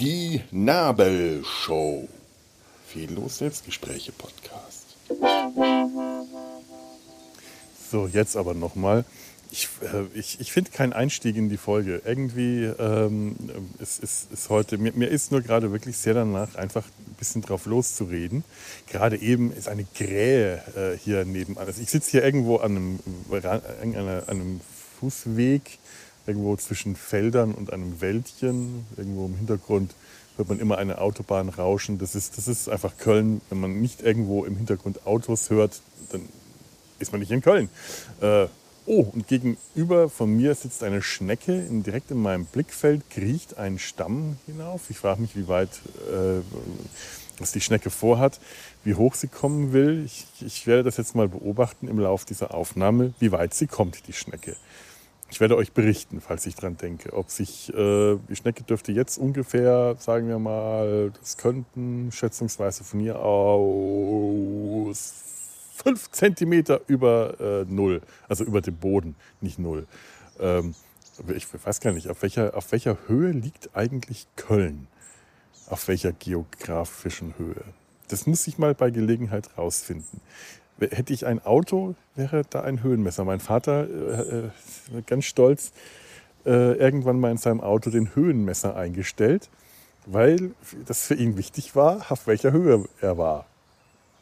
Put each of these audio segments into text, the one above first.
Die Nabelshow. Fehllos Selbstgespräche Podcast. So, jetzt aber nochmal. Ich, äh, ich, ich finde keinen Einstieg in die Folge. Irgendwie ähm, ist, ist, ist heute, mir, mir ist nur gerade wirklich sehr danach, einfach ein bisschen drauf loszureden. Gerade eben ist eine Krähe äh, hier nebenan. Also ich sitze hier irgendwo an einem, an einem Fußweg, irgendwo zwischen Feldern und einem Wäldchen. Irgendwo im Hintergrund hört man immer eine Autobahn rauschen. Das ist, das ist einfach Köln. Wenn man nicht irgendwo im Hintergrund Autos hört, dann ist man nicht in Köln. Äh, oh, und gegenüber von mir sitzt eine Schnecke direkt in meinem Blickfeld, kriecht einen Stamm hinauf. Ich frage mich, wie weit äh, was die Schnecke vorhat, wie hoch sie kommen will. Ich, ich werde das jetzt mal beobachten im Laufe dieser Aufnahme, wie weit sie kommt, die Schnecke. Ich werde euch berichten, falls ich dran denke, ob sich äh, die Schnecke dürfte jetzt ungefähr, sagen wir mal, das könnten schätzungsweise von hier aus fünf Zentimeter über äh, Null, also über dem Boden, nicht Null. Ähm, ich weiß gar nicht, auf welcher, auf welcher Höhe liegt eigentlich Köln? Auf welcher geografischen Höhe? Das muss ich mal bei Gelegenheit rausfinden. Hätte ich ein Auto, wäre da ein Höhenmesser. Mein Vater, äh, äh, ganz stolz, äh, irgendwann mal in seinem Auto den Höhenmesser eingestellt, weil das für ihn wichtig war, auf welcher Höhe er war.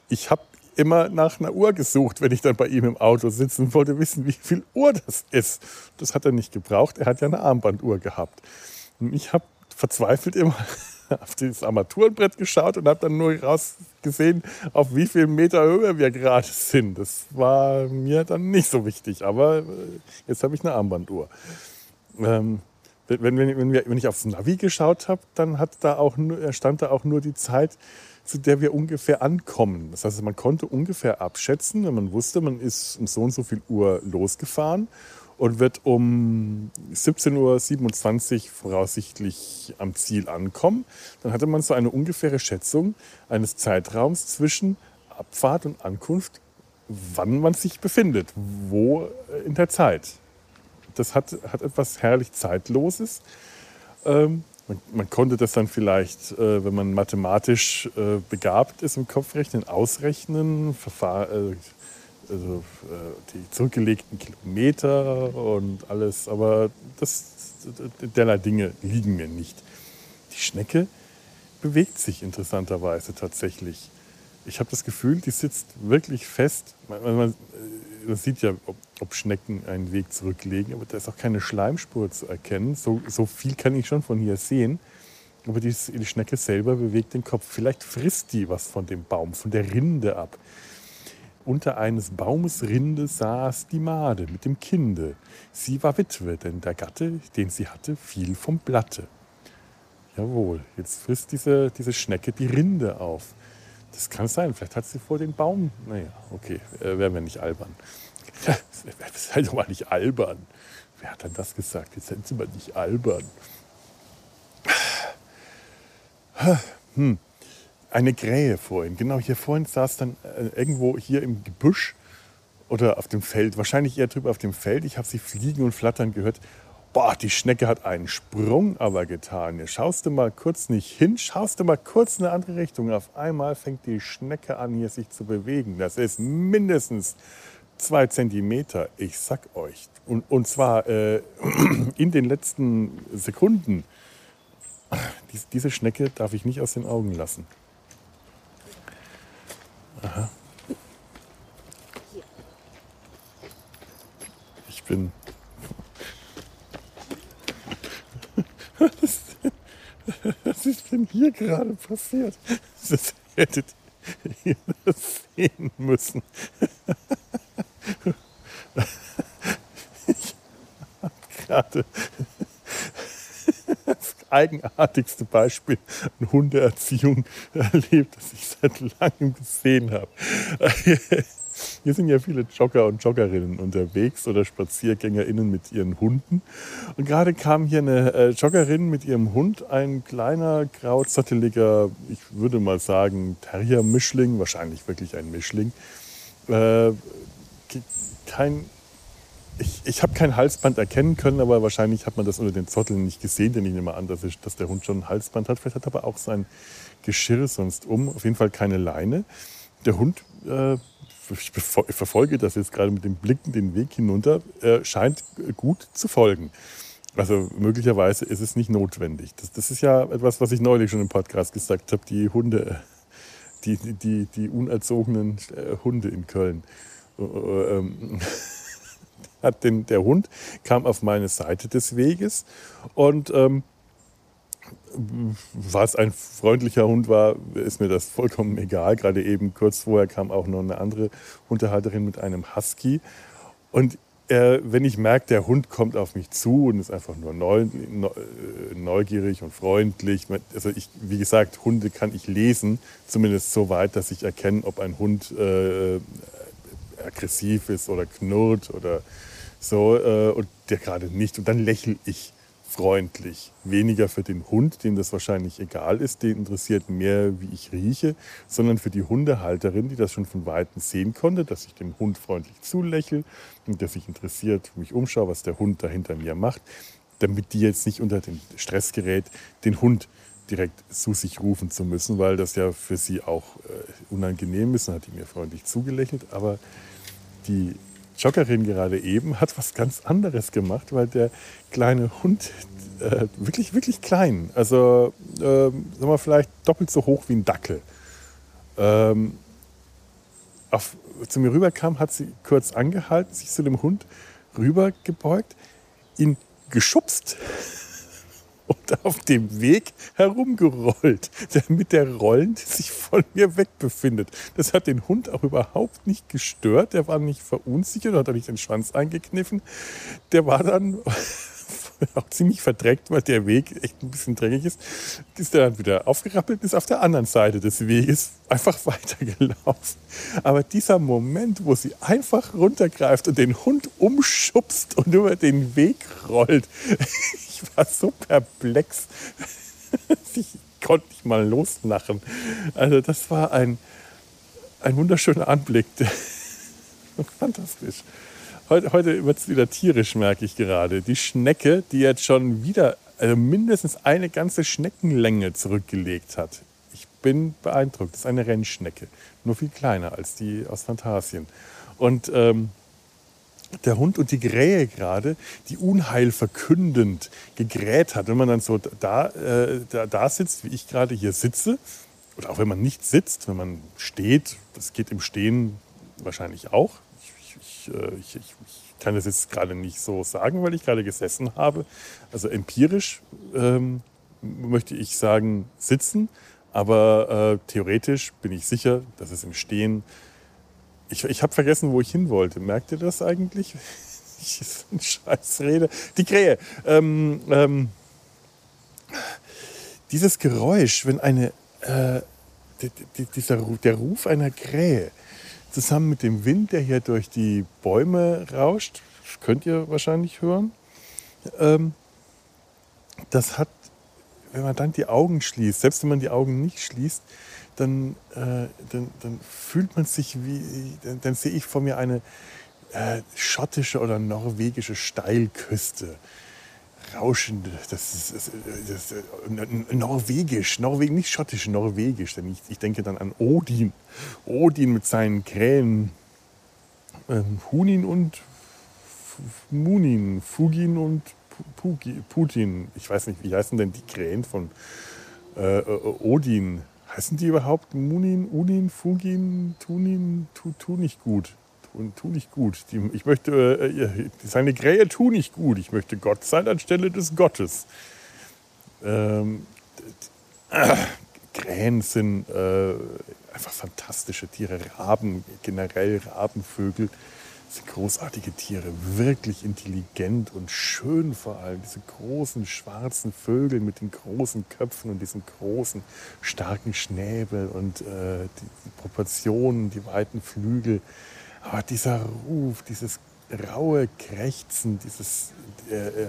Ich habe immer nach einer Uhr gesucht, wenn ich dann bei ihm im Auto sitze und wollte wissen, wie viel Uhr das ist. Das hat er nicht gebraucht. Er hat ja eine Armbanduhr gehabt. Und ich habe verzweifelt immer auf dieses Armaturenbrett geschaut und habe dann nur rausgesehen, auf wie viel Meter Höhe wir gerade sind. Das war mir dann nicht so wichtig, aber äh, jetzt habe ich eine Armbanduhr. Ähm, wenn, wenn, wenn, wenn, ich aufs Navi geschaut habe, dann hat da auch stand da auch nur die Zeit, zu der wir ungefähr ankommen. Das heißt, man konnte ungefähr abschätzen, wenn man wusste, man ist um so und so viel Uhr losgefahren und wird um 17.27 Uhr voraussichtlich am Ziel ankommen. Dann hatte man so eine ungefähre Schätzung eines Zeitraums zwischen Abfahrt und Ankunft, wann man sich befindet, wo in der Zeit. Das hat, hat etwas herrlich Zeitloses. Ähm, man, man, konnte das dann vielleicht, äh, wenn man mathematisch äh, begabt ist im Kopfrechnen, ausrechnen, Verfahr äh, also, äh, die zurückgelegten Kilometer und alles. Aber das, derlei Dinge liegen mir nicht. Die Schnecke bewegt sich interessanterweise tatsächlich. Ich habe das Gefühl, die sitzt wirklich fest. Man, man, man sieht ja, ob, ob, Schnecken einen Weg zurücklegen, aber da ist auch keine Schleimspur zu erkennen. So, so viel kann ich schon von hier sehen. Aber die, die Schnecke selber bewegt den Kopf. Vielleicht frisst die was von dem Baum, von der Rinde ab. Unter eines Baumes Rinde saß die Made mit dem Kinde. Sie war Witwe, denn der Gatte, den sie hatte, fiel vom Blatte. Jawohl, jetzt frisst diese, diese Schnecke die Rinde auf. Das kann sein, vielleicht hat sie vor den Baum. Naja, okay, äh, wären wir nicht albern. Seid doch mal nicht albern. Wer hat denn das gesagt? Jetzt sind sie mal nicht albern. Hm eine Krähe vorhin. Genau hier vorhin saß dann äh, irgendwo hier im Gebüsch oder auf dem Feld, wahrscheinlich eher drüber auf dem Feld. Ich habe sie fliegen und flattern gehört. Boah, die Schnecke hat einen Sprung aber getan. Schaust du mal kurz nicht hin, schaust du mal kurz in eine andere Richtung. Auf einmal fängt die Schnecke an, hier sich zu bewegen. Das ist mindestens zwei Zentimeter, ich sag euch. Und, und zwar äh, in den letzten Sekunden. diese Schnecke darf ich nicht aus den Augen lassen. Aha. Ich bin. Was, ist denn hier gerade passiert? Das hättet ihr das sehen müssen. Ich habe gerade eigenartigste Beispiel an Hundeerziehung erlebt, das ich seit langem gesehen habe. Hier sind ja viele Jogger und Joggerinnen unterwegs oder SpaziergängerInnen mit ihren Hunden. Und gerade kam hier eine äh, Joggerin mit ihrem Hund, ein kleiner, grauzotteliger, ich würde mal sagen, Terrier-Mischling, wahrscheinlich wirklich ein Mischling, äh, kein ich, ich habe kein Halsband erkennen können, aber wahrscheinlich hat man das unter den Zotteln nicht gesehen, denn ich nehme an, dass, ich, dass der Hund schon ein Halsband hat. Vielleicht hat er aber auch sein Geschirr sonst um. Auf jeden Fall keine Leine. Der Hund, ich, verfolge das jetzt gerade mit dem Blicken den Weg hinunter, äh, scheint gut zu folgen. Also möglicherweise ist es nicht notwendig. Das, das ist ja etwas, was ich neulich schon im Podcast gesagt habe. Die Hunde, die, die, die unerzogenen äh, Hunde in Köln. Äh, ähm, hat den, der Hund kam auf meine Seite des Weges und ähm, was ein freundlicher Hund war, ist mir das vollkommen egal. Gerade eben kurz vorher kam auch noch eine andere Hundehalterin mit einem Husky. Und äh, wenn ich merke, der Hund kommt auf mich zu und ist einfach nur neu, neugierig und freundlich. Also ich, wie gesagt, Hunde kann ich lesen, zumindest so weit, dass ich erkenne, ob ein Hund äh, aggressiv ist oder knurrt oder so, äh, und der gerade nicht. Und dann lächle ich freundlich. Weniger für den Hund, dem das wahrscheinlich egal ist, den interessiert mehr, wie ich rieche, sondern für die Hundehalterin, die das schon von Weitem sehen konnte, dass ich dem Hund freundlich zulächle und dass sich interessiert, mich umschaue, was der Hund da hinter mir macht, damit die jetzt nicht unter den Stress gerät, den Hund direkt zu sich rufen zu müssen, weil das ja für sie auch äh, unangenehm ist. Dann hat die mir freundlich zugelächelt, aber die Joggerin gerade eben hat was ganz anderes gemacht, weil der kleine Hund äh, wirklich, wirklich klein, also äh, sagen wir vielleicht doppelt so hoch wie ein Dackel, ähm, auf, zu mir rüberkam, hat sie kurz angehalten, sich zu dem Hund rübergebeugt, ihn geschubst auf dem Weg herumgerollt, damit der rollend sich von mir weg befindet. Das hat den Hund auch überhaupt nicht gestört. Der war nicht verunsichert, hat er nicht den Schwanz eingekniffen. Der war dann auch ziemlich verdreckt, weil der Weg echt ein bisschen dreckig ist, ist er dann wieder aufgerappelt, ist auf der anderen Seite des Weges einfach weitergelaufen. Aber dieser Moment, wo sie einfach runtergreift und den Hund umschubst und über den Weg rollt, ich war so perplex. Ich konnte nicht mal loslachen. Also das war ein, ein wunderschöner Anblick. Fantastisch. Heute, heute wird es wieder tierisch, merke ich gerade. Die Schnecke, die jetzt schon wieder also mindestens eine ganze Schneckenlänge zurückgelegt hat. Ich bin beeindruckt. Das ist eine Rennschnecke. Nur viel kleiner als die aus Phantasien. Und ähm, der Hund und die Krähe gerade, die Unheil verkündend gegräht hat. Wenn man dann so da, äh, da, da sitzt, wie ich gerade hier sitze, oder auch wenn man nicht sitzt, wenn man steht, das geht im Stehen wahrscheinlich auch, ich, ich, ich, kann das jetzt gerade nicht so sagen, weil ich gerade gesessen habe. Also empirisch ähm, möchte ich sagen sitzen, aber äh, theoretisch bin ich sicher, dass es im Stehen. Ich, ich habe vergessen, wo ich hin wollte. Merkt ihr das eigentlich? Ich ist eine Scheißrede. Die Krähe. Ähm, ähm, dieses Geräusch, wenn eine, äh, dieser, der Ruf einer Krähe, zusammen mit dem Wind, der hier durch die Bäume rauscht, könnt ihr wahrscheinlich hören, ähm, das hat, wenn man dann die Augen schließt, selbst wenn man die Augen nicht schließt, dann, äh, dann, dann, fühlt man sich wie, dann, dann sehe ich vor mir eine äh, schottische oder norwegische Steilküste rauschend, das ist, das, das, das, norwegisch, Norwegen, nicht schottisch, norwegisch, denn ich, ich denke dann an Odin. Odin mit seinen Krähen, ähm, Hunin und Munin, Fugin und Pugi, Putin. Ich weiß nicht, wie heißen denn die Krähen von äh, äh, Odin? Heißen die überhaupt Munin, Unin, Fugin, Tunin, tu, tu nicht gut? Und tu nicht gut. Die, ich möchte, äh, seine Krähe tu nicht gut. Ich möchte Gott sein anstelle des Gottes. Ähm, äh, Krähen sind äh, einfach fantastische Tiere. Raben, generell Rabenvögel sind großartige Tiere. Wirklich intelligent und schön vor allem. Diese großen schwarzen Vögel mit den großen Köpfen und diesen großen starken Schnäbel und äh, die, die Proportionen, die weiten Flügel. Aber dieser Ruf, dieses raue Krächzen, dieses äh, äh,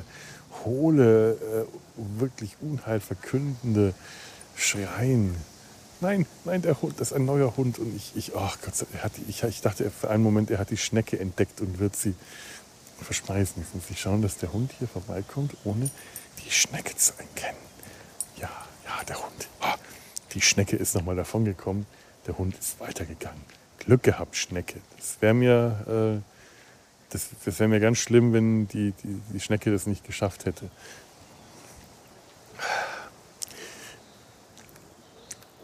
hohle, äh, wirklich unheilverkündende Schreien, nein, nein, der Hund, das ist ein neuer Hund. Und ich, ich, oh Gott, er hat, ich, ich dachte für einen Moment, er hat die Schnecke entdeckt und wird sie verschmeißen. Jetzt muss ich schauen, dass der Hund hier vorbeikommt, ohne die Schnecke zu erkennen. Ja, ja, der Hund. Oh, die Schnecke ist nochmal davon gekommen. Der Hund ist weitergegangen. Glück gehabt, Schnecke. Das wäre mir, äh, das, das wär mir ganz schlimm, wenn die, die, die Schnecke das nicht geschafft hätte.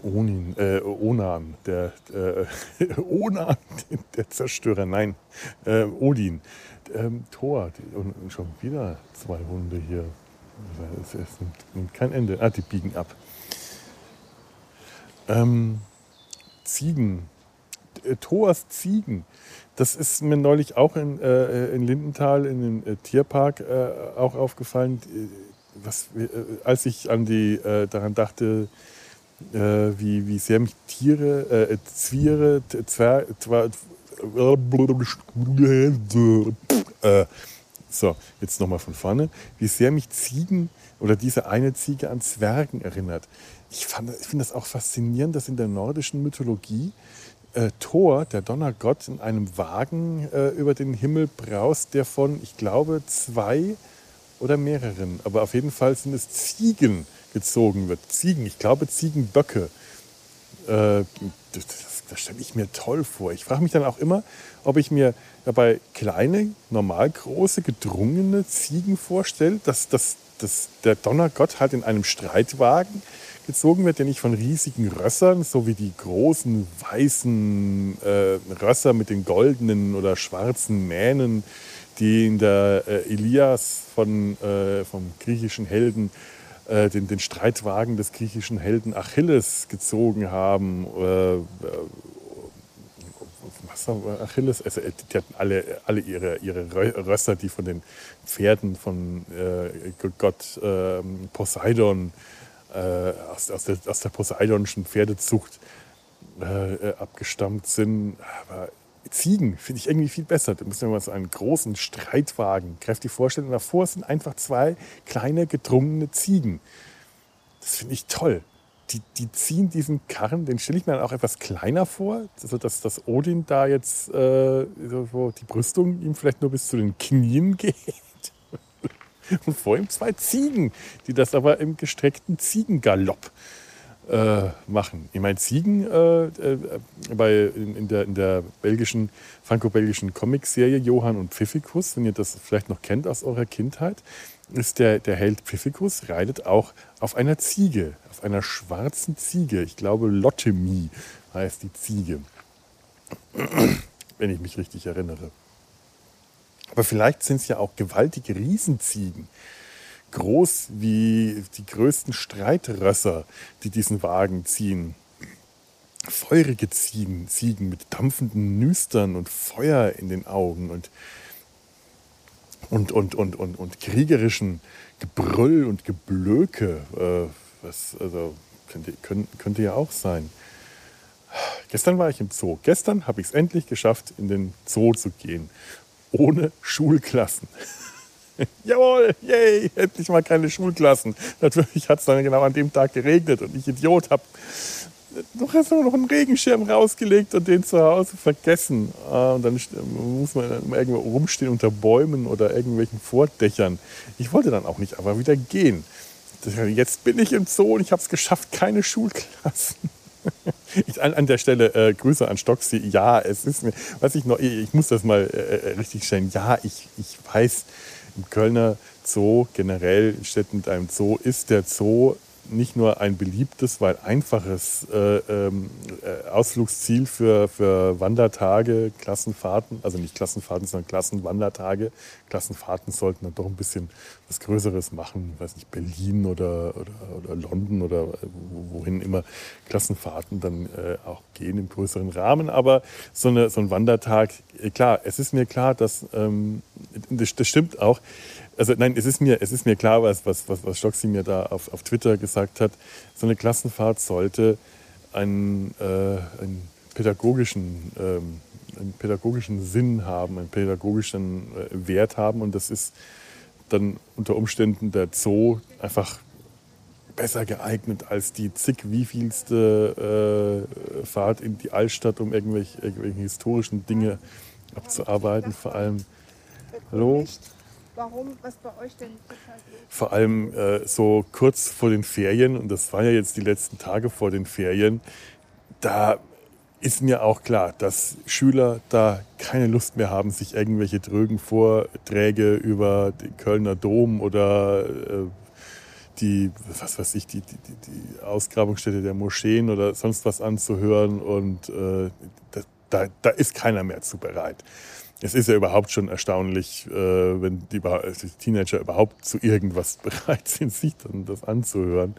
Onin, äh, Onan, der äh, Onan, der Zerstörer, nein, äh, Odin, ähm, Thor die, und schon wieder zwei Hunde hier. Es, es nimmt, nimmt, kein Ende. Ah, die biegen ab. Ähm, Ziegen, äh, Thors Ziegen. Das ist mir neulich auch in, äh, in Lindenthal in den äh, Tierpark äh, auch aufgefallen. Was, als ich an die, daran dachte, äh, wie, wie sehr mich Tiere, äh, Zwiere, Zwer, Zwer, äh, so, jetzt nochmal von vorne, wie sehr mich Ziegen oder diese eine Ziege an Zwergen erinnert. Ich, ich finde das auch faszinierend, dass in der nordischen Mythologie äh, Thor, der Donnergott, in einem Wagen äh, über den Himmel braust, der von, ich glaube, zwei oder mehreren, aber auf jeden Fall sind es Ziegen gezogen wird. Ziegen, ich glaube Ziegenböcke. Äh, das, das stelle ich mir toll vor. Ich frage mich dann auch immer, ob ich mir dabei kleine, normal große, gedrungene Ziegen vorstelle, dass, dass, dass der Donnergott halt in einem Streitwagen gezogen wird, der nicht von riesigen Rössern, so wie die großen weißen äh, Rösser mit den goldenen oder schwarzen Mähnen, die in der äh, Elias von, äh, vom griechischen Helden äh, den, den, Streitwagen des griechischen Helden Achilles gezogen haben. Äh, was Achilles, also äh, die hatten alle, alle ihre, ihre Rösser, die von den Pferden von äh, Gott äh, Poseidon, äh, aus, aus, der, aus der poseidonischen Pferdezucht abgestammt sind. Aber Ziegen finde ich irgendwie viel besser. Da müssen wir so einen großen Streitwagen, kräftig vorstellen. Und davor sind einfach zwei kleine, gedrungene Ziegen. Das finde ich toll. Die, die, ziehen diesen Karren, den stelle ich mir dann auch etwas kleiner vor, also dass, dass Odin da jetzt äh, so, die Brüstung ihm vielleicht nur bis zu den Knien geht. Und vor ihm zwei Ziegen, die das aber im gestreckten Ziegengalopp äh, machen. Ich meine, Ziegen äh, äh, bei, in, in, der, in der belgischen, franco-belgischen Comicserie Johann und Pfiffikus, wenn ihr das vielleicht noch kennt aus eurer Kindheit, ist der, der Held Pfiffikus, reitet auch auf einer Ziege, auf einer schwarzen Ziege. Ich glaube, Lottemi heißt die Ziege, wenn ich mich richtig erinnere. Aber vielleicht sind es ja auch gewaltige Riesenziegen groß wie die größten Streitrösser, die diesen Wagen ziehen. Feurige Ziegen, Ziegen mit dampfenden Nüstern und Feuer in den Augen und, und, und, und, und, und kriegerischen Gebrüll und Geblöke. Äh, was, also, könnte, könnte, könnte ja auch sein. Gestern war ich im Zoo. Gestern habe ich es endlich geschafft, in den Zoo zu gehen. Ohne Schulklassen. Jawohl, yay, endlich mal keine Schulklassen. Natürlich hat es dann genau an dem Tag geregnet und ich Idiot habe noch einen Regenschirm rausgelegt und den zu Hause vergessen. Ah, und dann muss man irgendwo rumstehen unter Bäumen oder irgendwelchen Vordächern. Ich wollte dann auch nicht aber wieder gehen. Jetzt bin ich im Zoo und ich habe es geschafft, keine Schulklassen. Ich, an, an, der Stelle äh, Grüße an Stoxi. Ja, es ist mir, was ich noch, ich muss das mal äh, äh richtig stellen. Ja, ich, ich weiß, im Kölner Zoo, generell in Städten mit einem Zoo, ist der Zoo nicht nur ein beliebtes, weil einfaches äh, ähm, äh, Ausflugsziel für, für Wandertage, Klassenfahrten, also nicht Klassenfahrten, sondern Klassenwandertage. Klassenfahrten sollten dann doch ein bisschen was Größeres machen, weiß nicht, Berlin oder, oder, oder London oder wohin immer Klassenfahrten dann äh, auch gehen im größeren Rahmen. Aber so, eine, so ein Wandertag, äh, klar, es ist mir klar, dass ähm, das, das stimmt auch also nein, es ist mir, es ist mir klar, was, was, was, was Stoxi mir da auf, auf Twitter gesagt hat. So eine Klassenfahrt sollte einen, äh, einen pädagogischen, ähm, einen pädagogischen Sinn haben, einen pädagogischen äh, Wert haben. Und das ist dann unter Umständen der Zoo einfach besser geeignet als die zig wievielste äh, Fahrt in die Altstadt, um irgendwelche, irgendwelche historischen Dinge abzuarbeiten. Vor allem, hallo? Warum, was bei euch denn Vor allem äh, so kurz vor den Ferien, und das waren ja jetzt die letzten Tage vor den Ferien, da ist mir auch klar, dass Schüler da keine Lust mehr haben, sich irgendwelche drögen Vorträge über den Kölner Dom oder äh, die, was weiß ich, die, die, die, Ausgrabungsstätte der Moscheen oder sonst was anzuhören. Und äh, da, da, ist keiner mehr zu bereit. Es ist ja überhaupt schon erstaunlich, äh, wenn die, die, Teenager überhaupt zu irgendwas bereit sind, sich dann das anzuhören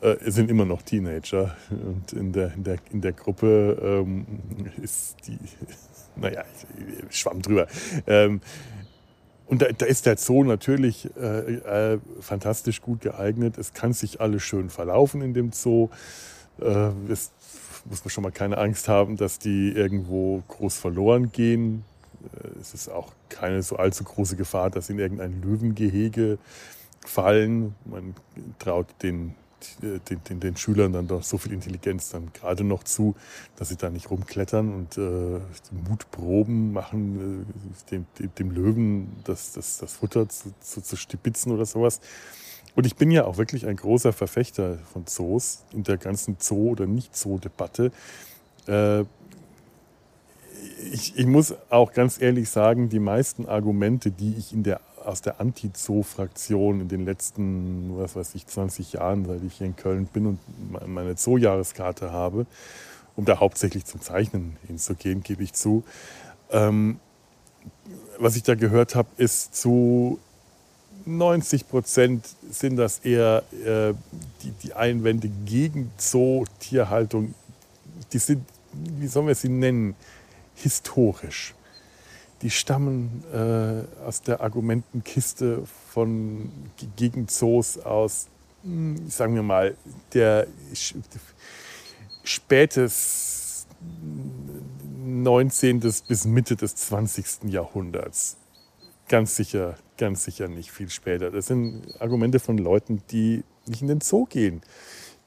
äh, sind immer noch Teenager. Und in der, in der, in der Gruppe ähm, ist die, naja, ich, schwamm drüber. Ähm, und da, da, ist der Zoo natürlich äh, äh, fantastisch gut geeignet. Es kann sich alles schön verlaufen in dem Zoo. Äh, es muss man schon mal keine Angst haben, dass die irgendwo groß verloren gehen. Äh, es ist auch keine so allzu große Gefahr, dass sie in irgendein Löwengehege fallen. Man traut den den, den, den, Schülern dann doch so viel Intelligenz dann gerade noch zu, dass sie da nicht rumklettern und äh, Mutproben machen, äh, dem, dem, dem, Löwen das, das, das Futter zu, zu, zu stibitzen oder sowas. Und ich bin ja auch wirklich ein großer Verfechter von Zoos in der ganzen Zoo- oder Nicht-Zoo-Debatte. Äh, ich, ich, muss auch ganz ehrlich sagen, die meisten Argumente, die ich in der aus der Anti-Zoo-Fraktion in den letzten, was weiß ich, 20 Jahren, seit ich hier in Köln bin und meine Zoo-Jahreskarte habe, um da hauptsächlich zum Zeichnen hinzugehen, gebe ich zu. Ähm, was ich da gehört habe, ist zu 90 Prozent sind das eher äh, die, die Einwände gegen Zoo-Tierhaltung. Die sind, wie sollen wir sie nennen, historisch die stammen äh, aus der Argumentenkiste von gegen Zoos aus, hm, sagen wir mal, der spätes 19. bis Mitte des 20. Jahrhunderts. Ganz sicher, ganz sicher nicht viel später. Das sind Argumente von Leuten, die nicht in den Zoo gehen.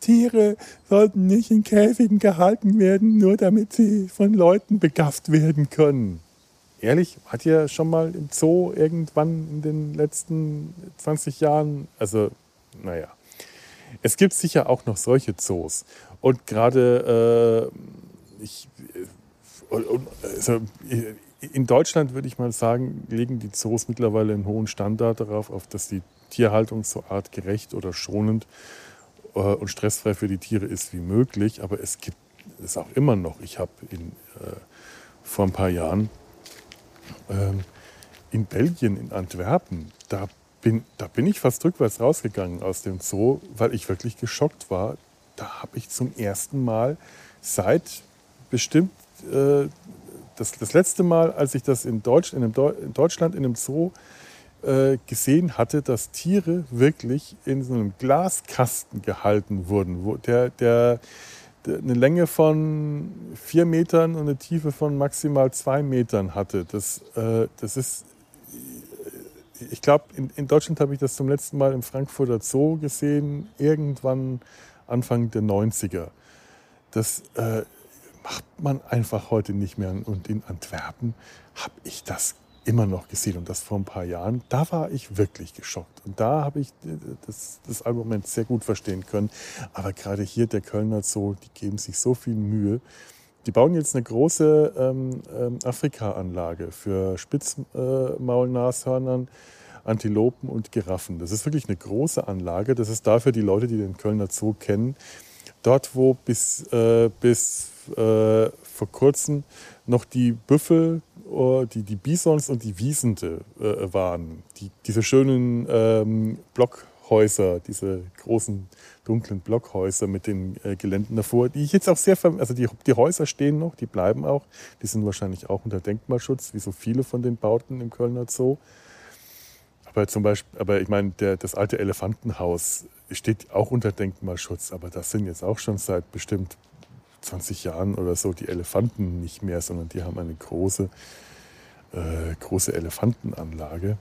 Tiere sollten nicht in Käfigen gehalten werden, nur damit sie von Leuten begafft werden können ehrlich, hat ihr schon mal im Zoo irgendwann in den letzten 20 Jahren, also naja, es gibt sicher auch noch solche Zoos. Und gerade äh, ich, äh, also, in Deutschland würde ich mal sagen, legen die Zoos mittlerweile einen hohen Standard darauf, auf dass die Tierhaltung so artgerecht oder schonend äh, und stressfrei für die Tiere ist wie möglich. Aber es gibt es auch immer noch. Ich habe äh, vor ein paar Jahren ähm, in Belgien, in Antwerpen, da bin, da bin ich fast rückwärts rausgegangen aus dem Zoo, weil ich wirklich geschockt war. Da habe ich zum ersten Mal seit bestimmt äh, das, das letzte Mal, als ich das in, Deutsch, in, Deu in Deutschland in einem Zoo äh, gesehen hatte, dass Tiere wirklich in so einem Glaskasten gehalten wurden, wo der, der eine Länge von vier Metern und eine Tiefe von maximal zwei Metern hatte. Das, äh, das ist, ich glaube, in, in, Deutschland habe ich das zum letzten Mal im Frankfurter Zoo gesehen, irgendwann Anfang der 90er. Das äh, macht man einfach heute nicht mehr. Und in Antwerpen habe ich das immer noch gesehen und das vor ein paar Jahren, da war ich wirklich geschockt. Und da habe ich äh, das, das, Argument sehr gut verstehen können. Aber gerade hier der Kölner Zoo, die geben sich so viel Mühe. Die bauen jetzt eine große ähm, ähm, Afrika-Anlage für Spitzmaulnashörnern, Antilopen und Giraffen. Das ist wirklich eine große Anlage. Das ist dafür die Leute, die den Kölner Zoo kennen. Dort, wo bis, äh, bis äh, vor kurzem noch die Büffel äh, die, die Bisons und die Wiesente äh, waren. Die, diese schönen ähm, Blockhäuser, diese großen dunklen Blockhäuser mit den äh, Geländen davor, die ich jetzt auch sehr, also die, die Häuser stehen noch, die bleiben auch, die sind wahrscheinlich auch unter Denkmalschutz, wie so viele von den Bauten im Kölner Zoo. Aber zum Beispiel, aber ich meine, der, das alte Elefantenhaus steht auch unter Denkmalschutz, aber das sind jetzt auch schon seit bestimmt 20 Jahren oder so die Elefanten nicht mehr, sondern die haben eine große, äh, große Elefantenanlage,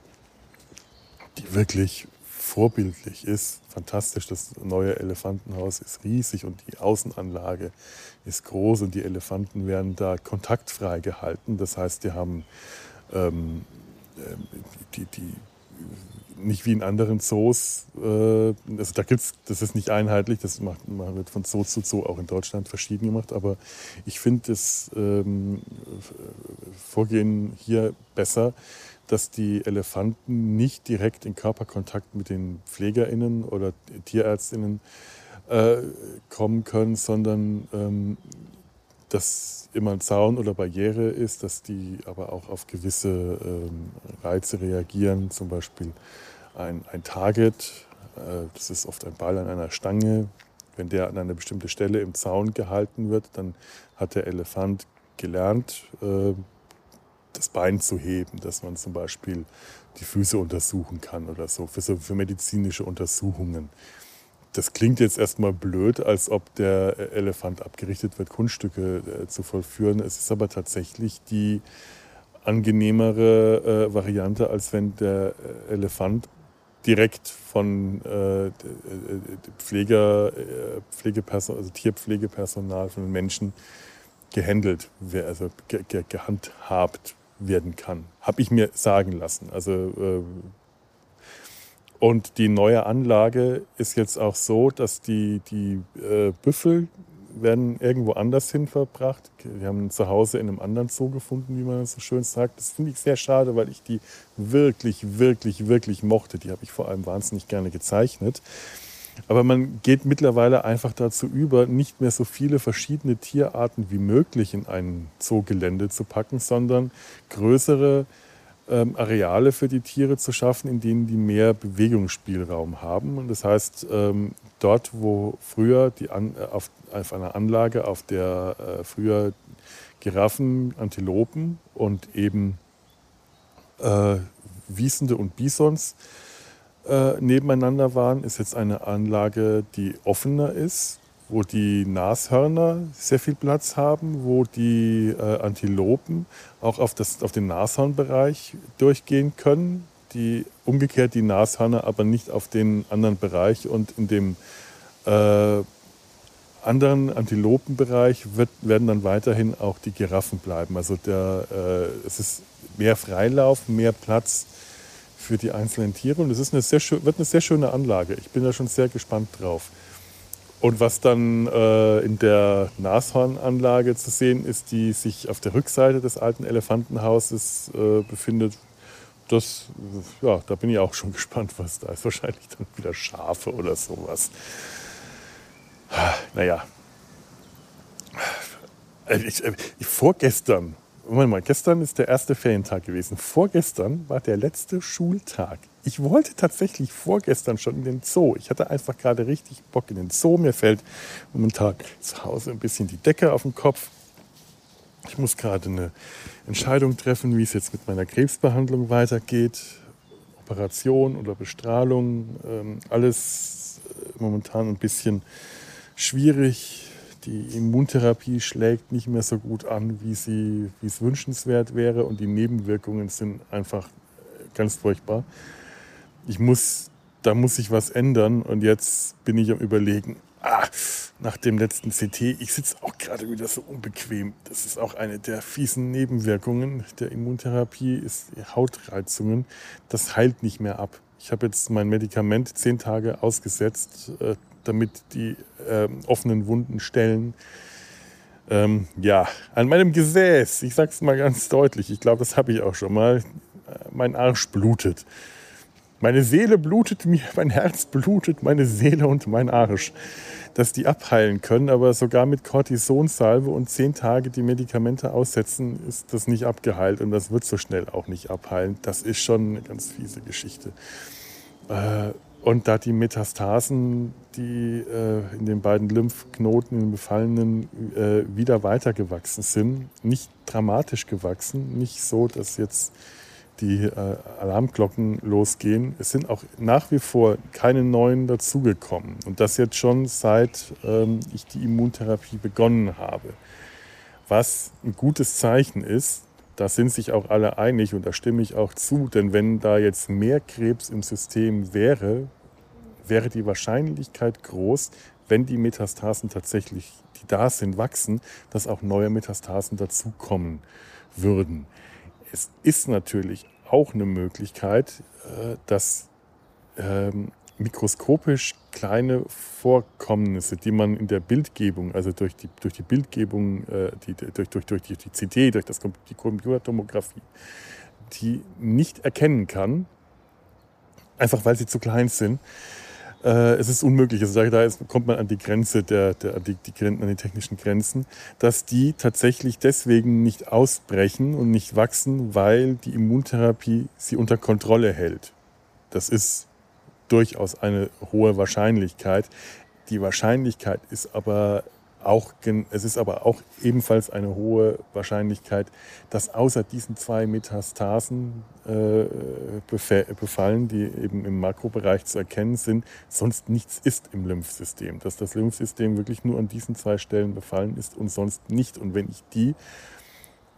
die wirklich vorbildlich ist. Fantastisch, das neue Elefantenhaus ist riesig und die Außenanlage ist groß und die Elefanten werden da kontaktfrei gehalten. Das heißt, die haben ähm, ähm die, die nicht wie in anderen Zoos. Äh, also da gibt's, das ist nicht einheitlich, das macht, wird von Zoo zu Zoo auch in Deutschland verschieden gemacht. Aber ich finde das ähm, Vorgehen hier besser, dass die Elefanten nicht direkt in Körperkontakt mit den PflegerInnen oder TierärztInnen äh, kommen können, sondern ähm, dass immer ein Zaun oder Barriere ist, dass die aber auch auf gewisse ähm, Reize reagieren, zum Beispiel ein, ein Target, äh, das ist oft ein Ball an einer Stange, wenn der an einer bestimmten Stelle im Zaun gehalten wird, dann hat der Elefant gelernt, äh, das Bein zu heben, dass man zum Beispiel die Füße untersuchen kann oder so, für, so, für medizinische Untersuchungen. Das klingt jetzt erstmal blöd, als ob der Elefant abgerichtet wird, Kunststücke äh, zu vollführen. Es ist aber tatsächlich die angenehmere äh, Variante, als wenn der Elefant direkt von äh, Pfleger, äh, Pflegepersonal, also Tierpflegepersonal, von Menschen gehandelt, also ge ge gehandhabt werden kann. Habe ich mir sagen lassen. Also, äh, und die neue Anlage ist jetzt auch so, dass die, die äh, Büffel werden irgendwo anders hin verbracht. Wir haben zu Hause in einem anderen Zoo gefunden, wie man so schön sagt. Das finde ich sehr schade, weil ich die wirklich, wirklich, wirklich mochte. Die habe ich vor allem wahnsinnig gerne gezeichnet. Aber man geht mittlerweile einfach dazu über, nicht mehr so viele verschiedene Tierarten wie möglich in ein Zoogelände zu packen, sondern größere ähm, Areale für die Tiere zu schaffen, in denen die mehr Bewegungsspielraum haben. Und das heißt, ähm, dort, wo früher die An äh, auf, auf, einer Anlage, auf der äh, früher Giraffen, Antilopen und eben äh, Wiesende und Bisons äh, nebeneinander waren, ist jetzt eine Anlage, die offener ist, wo die Nashörner sehr viel Platz haben, wo die äh, Antilopen auch auf, das, auf den Nashornbereich durchgehen können, die umgekehrt die Nashörner aber nicht auf den anderen Bereich und in dem äh, anderen Antilopenbereich wird, werden dann weiterhin auch die Giraffen bleiben. Also der, äh, es ist mehr Freilauf, mehr Platz für die einzelnen Tiere und es ist eine sehr, wird eine sehr schöne Anlage. Ich bin da schon sehr gespannt drauf. Und was dann äh, in der Nashornanlage zu sehen ist, die sich auf der Rückseite des alten Elefantenhauses äh, befindet, das, ja, da bin ich auch schon gespannt, was da ist. Wahrscheinlich dann wieder Schafe oder sowas. Naja. Äh, ich, ich, äh, vorgestern, Moment mal, gestern ist der erste Ferientag gewesen. Vorgestern war der letzte Schultag. Ich wollte tatsächlich vorgestern schon in den Zoo. Ich hatte einfach gerade richtig Bock in den Zoo. Mir fällt momentan zu Hause ein bisschen die Decke auf den Kopf. Ich muss gerade eine Entscheidung treffen, wie es jetzt mit meiner Krebsbehandlung weitergeht. Operation oder Bestrahlung, ähm, alles äh, momentan ein bisschen schwierig. Die Immuntherapie schlägt nicht mehr so gut an, wie, sie, wie es wünschenswert wäre und die Nebenwirkungen sind einfach ganz furchtbar. Ich muss, da muss sich was ändern und jetzt bin ich am Überlegen, ah, nach dem letzten CT, ich sitze auch gerade wieder so unbequem. Das ist auch eine der fiesen Nebenwirkungen der Immuntherapie, ist Hautreizungen. Das heilt nicht mehr ab. Ich habe jetzt mein Medikament zehn Tage ausgesetzt, äh, damit die äh, offenen Wunden stellen. Ähm, ja, an meinem Gesäß, ich sage es mal ganz deutlich, ich glaube, das habe ich auch schon mal, äh, mein Arsch blutet. Meine Seele blutet mir, mein Herz blutet, meine Seele und mein Arsch. Dass die abheilen können, aber sogar mit Cortisonsalve und zehn Tage die Medikamente aussetzen, ist das nicht abgeheilt und das wird so schnell auch nicht abheilen. Das ist schon eine ganz fiese Geschichte. Äh, und da die Metastasen, die äh, in den beiden Lymphknoten, in den Befallenen, äh, wieder weitergewachsen sind, nicht dramatisch gewachsen, nicht so, dass jetzt die äh, Alarmglocken losgehen. Es sind auch nach wie vor keine neuen dazugekommen. Und das jetzt schon seit ähm, ich die Immuntherapie begonnen habe. Was ein gutes Zeichen ist, da sind sich auch alle einig und da stimme ich auch zu, denn wenn da jetzt mehr Krebs im System wäre, wäre die Wahrscheinlichkeit groß, wenn die Metastasen tatsächlich, die da sind, wachsen, dass auch neue Metastasen dazukommen würden. Es ist natürlich auch eine Möglichkeit, äh, dass ähm, mikroskopisch kleine Vorkommnisse, die man in der Bildgebung, also durch die, durch die Bildgebung, äh, die, durch, durch, durch die CT, durch das, die Computertomographie, die nicht erkennen kann, einfach weil sie zu klein sind. Äh, es ist unmöglich, also da ist, kommt man an die Grenze, der, der, die, die, an die technischen Grenzen, dass die tatsächlich deswegen nicht ausbrechen und nicht wachsen, weil die Immuntherapie sie unter Kontrolle hält. Das ist durchaus eine hohe Wahrscheinlichkeit. Die Wahrscheinlichkeit ist aber auch, es ist aber auch ebenfalls eine hohe Wahrscheinlichkeit, dass außer diesen zwei Metastasen äh, befallen, die eben im Makrobereich zu erkennen sind, sonst nichts ist im Lymphsystem. Dass das Lymphsystem wirklich nur an diesen zwei Stellen befallen ist und sonst nicht. Und wenn ich die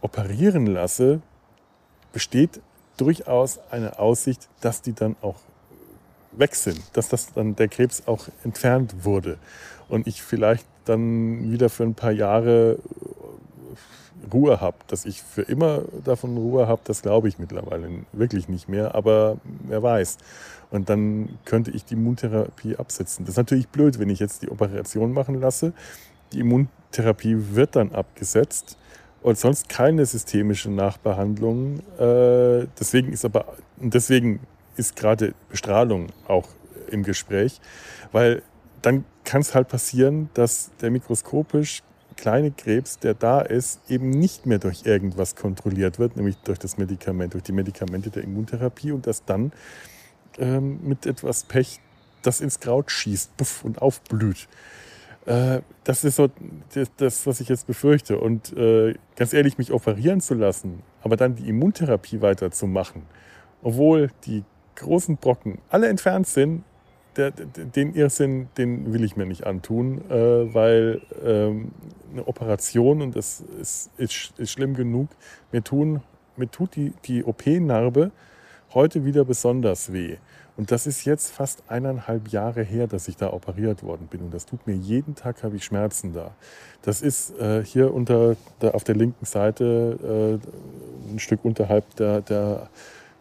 operieren lasse, besteht durchaus eine Aussicht, dass die dann auch weg sind, dass das dann der Krebs auch entfernt wurde und ich vielleicht dann wieder für ein paar Jahre Ruhe habe, dass ich für immer davon Ruhe habe, das glaube ich mittlerweile wirklich nicht mehr, aber wer weiß. Und dann könnte ich die Immuntherapie absetzen. Das ist natürlich blöd, wenn ich jetzt die Operation machen lasse. Die Immuntherapie wird dann abgesetzt und sonst keine systemische Nachbehandlung. Äh, deswegen ist aber, deswegen ist gerade Bestrahlung auch im Gespräch, weil dann kann es halt passieren, dass der mikroskopisch kleine Krebs, der da ist, eben nicht mehr durch irgendwas kontrolliert wird, nämlich durch das Medikament, durch die Medikamente der Immuntherapie und dass dann ähm, mit etwas Pech das ins Kraut schießt puff, und aufblüht. Äh, das ist so das, was ich jetzt befürchte. Und äh, ganz ehrlich, mich operieren zu lassen, aber dann die Immuntherapie weiterzumachen, obwohl die großen Brocken alle entfernt sind, der, den Irrsinn, den will ich mir nicht antun, äh, weil ähm, eine Operation, und das ist, ist, ist, schlimm genug, mir, tun, mir tut die, die OP-Narbe heute wieder besonders weh. Und das ist jetzt fast eineinhalb Jahre her, dass ich da operiert worden bin. Und das tut mir jeden Tag, habe ich Schmerzen da. Das ist äh, hier unter, da auf der linken Seite, äh, ein Stück unterhalb der, der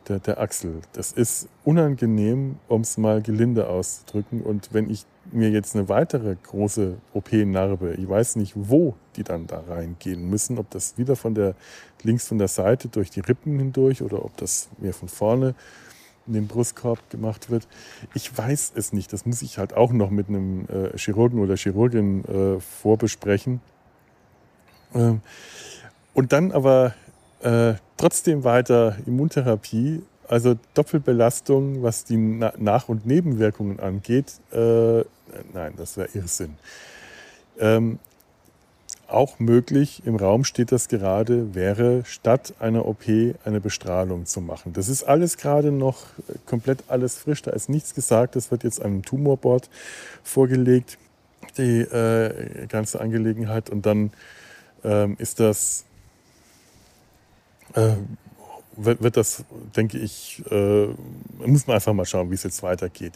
der, der Achsel. Das ist unangenehm, um es mal gelinde auszudrücken. Und wenn ich mir jetzt eine weitere große OP-Narbe, ich weiß nicht, wo die dann da reingehen müssen, ob das wieder von der links von der Seite durch die Rippen hindurch oder ob das mehr von vorne in den Brustkorb gemacht wird. Ich weiß es nicht. Das muss ich halt auch noch mit einem äh, Chirurgen oder Chirurgin äh, vorbesprechen. Ähm, und dann aber äh, trotzdem weiter Immuntherapie, also Doppelbelastung, was die Nach- und Nebenwirkungen angeht. Äh, nein, das wäre Irrsinn. Ähm, auch möglich, im Raum steht das gerade, wäre statt einer OP eine Bestrahlung zu machen. Das ist alles gerade noch komplett alles frisch, da ist nichts gesagt, das wird jetzt einem Tumorboard vorgelegt, die äh, ganze Angelegenheit. Und dann ähm, ist das äh, wird, wird, das, denke ich, äh, muss man einfach mal schauen, wie es jetzt weitergeht.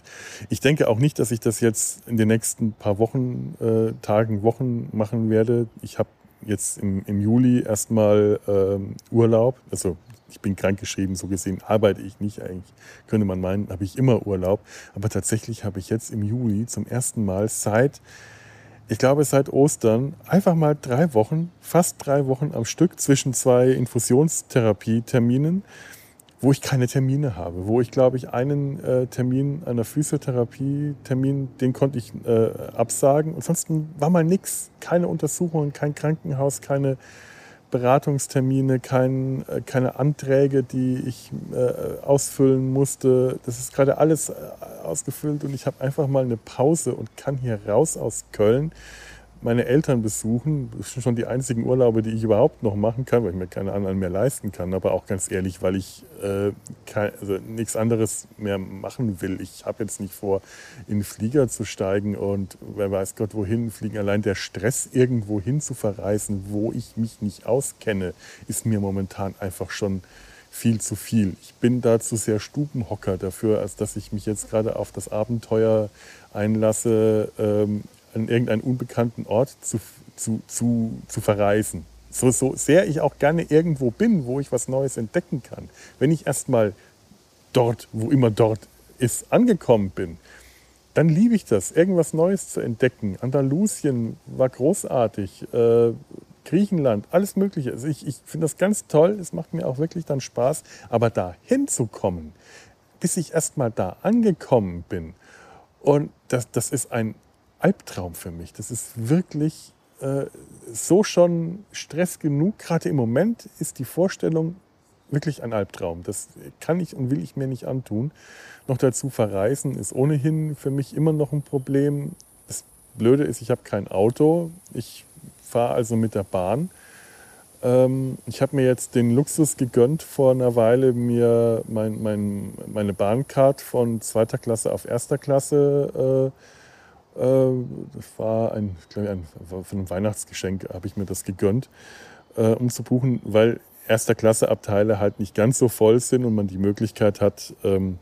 Ich denke auch nicht, dass ich das jetzt in den nächsten paar Wochen, äh, Tagen, Wochen machen werde. Ich habe jetzt im, im Juli erstmal ähm, Urlaub. Also ich bin krankgeschrieben, so gesehen arbeite ich nicht. Eigentlich könnte man meinen, habe ich immer Urlaub. Aber tatsächlich habe ich jetzt im Juli zum ersten Mal seit ich glaube, seit Ostern einfach mal drei Wochen, fast drei Wochen am Stück zwischen zwei Infusionstherapie-Terminen, wo ich keine Termine habe. Wo ich, glaube ich, einen äh, Termin einer Physiotherapie-Termin, den konnte ich äh, absagen. Ansonsten war mal nichts. Keine Untersuchungen, kein Krankenhaus, keine Beratungstermine, kein, äh, keine Anträge, die ich äh, ausfüllen musste. Das ist gerade alles äh, ausgefüllt und ich habe einfach mal eine Pause und kann hier raus aus Köln meine Eltern besuchen. Das sind schon die einzigen Urlaube, die ich überhaupt noch machen kann, weil ich mir keine anderen mehr leisten kann. Aber auch ganz ehrlich, weil ich äh, kein, also nichts anderes mehr machen will. Ich habe jetzt nicht vor, in den Flieger zu steigen und wer weiß Gott wohin fliegen. Allein der Stress, irgendwo hin zu verreisen, wo ich mich nicht auskenne, ist mir momentan einfach schon viel zu viel. Ich bin dazu sehr Stubenhocker dafür, als dass ich mich jetzt gerade auf das Abenteuer einlasse, ähm, an irgendeinen unbekannten Ort zu, zu, zu, zu verreisen. So, so sehr ich auch gerne irgendwo bin, wo ich was Neues entdecken kann. Wenn ich erstmal dort, wo immer dort ist, angekommen bin, dann liebe ich das, irgendwas Neues zu entdecken. Andalusien war großartig, äh, Griechenland, alles Mögliche. Also ich, ich finde das ganz toll, es macht mir auch wirklich dann Spaß. Aber da hinzukommen, bis ich erstmal da angekommen bin, und das, das ist ein Albtraum für mich. Das ist wirklich äh, so schon Stress genug. Gerade im Moment ist die Vorstellung wirklich ein Albtraum. Das kann ich und will ich mir nicht antun. Noch dazu verreisen ist ohnehin für mich immer noch ein Problem. Das Blöde ist, ich habe kein Auto. Ich fahre also mit der Bahn. Ähm, ich habe mir jetzt den Luxus gegönnt, vor einer Weile mir mein, mein, meine Bahncard von zweiter Klasse auf erster Klasse äh, das war ein, glaube, ein, von einem Weihnachtsgeschenk habe ich mir das gegönnt, äh, um zu buchen, weil erster Klasse Abteile halt nicht ganz so voll sind und man die Möglichkeit hat, ähm,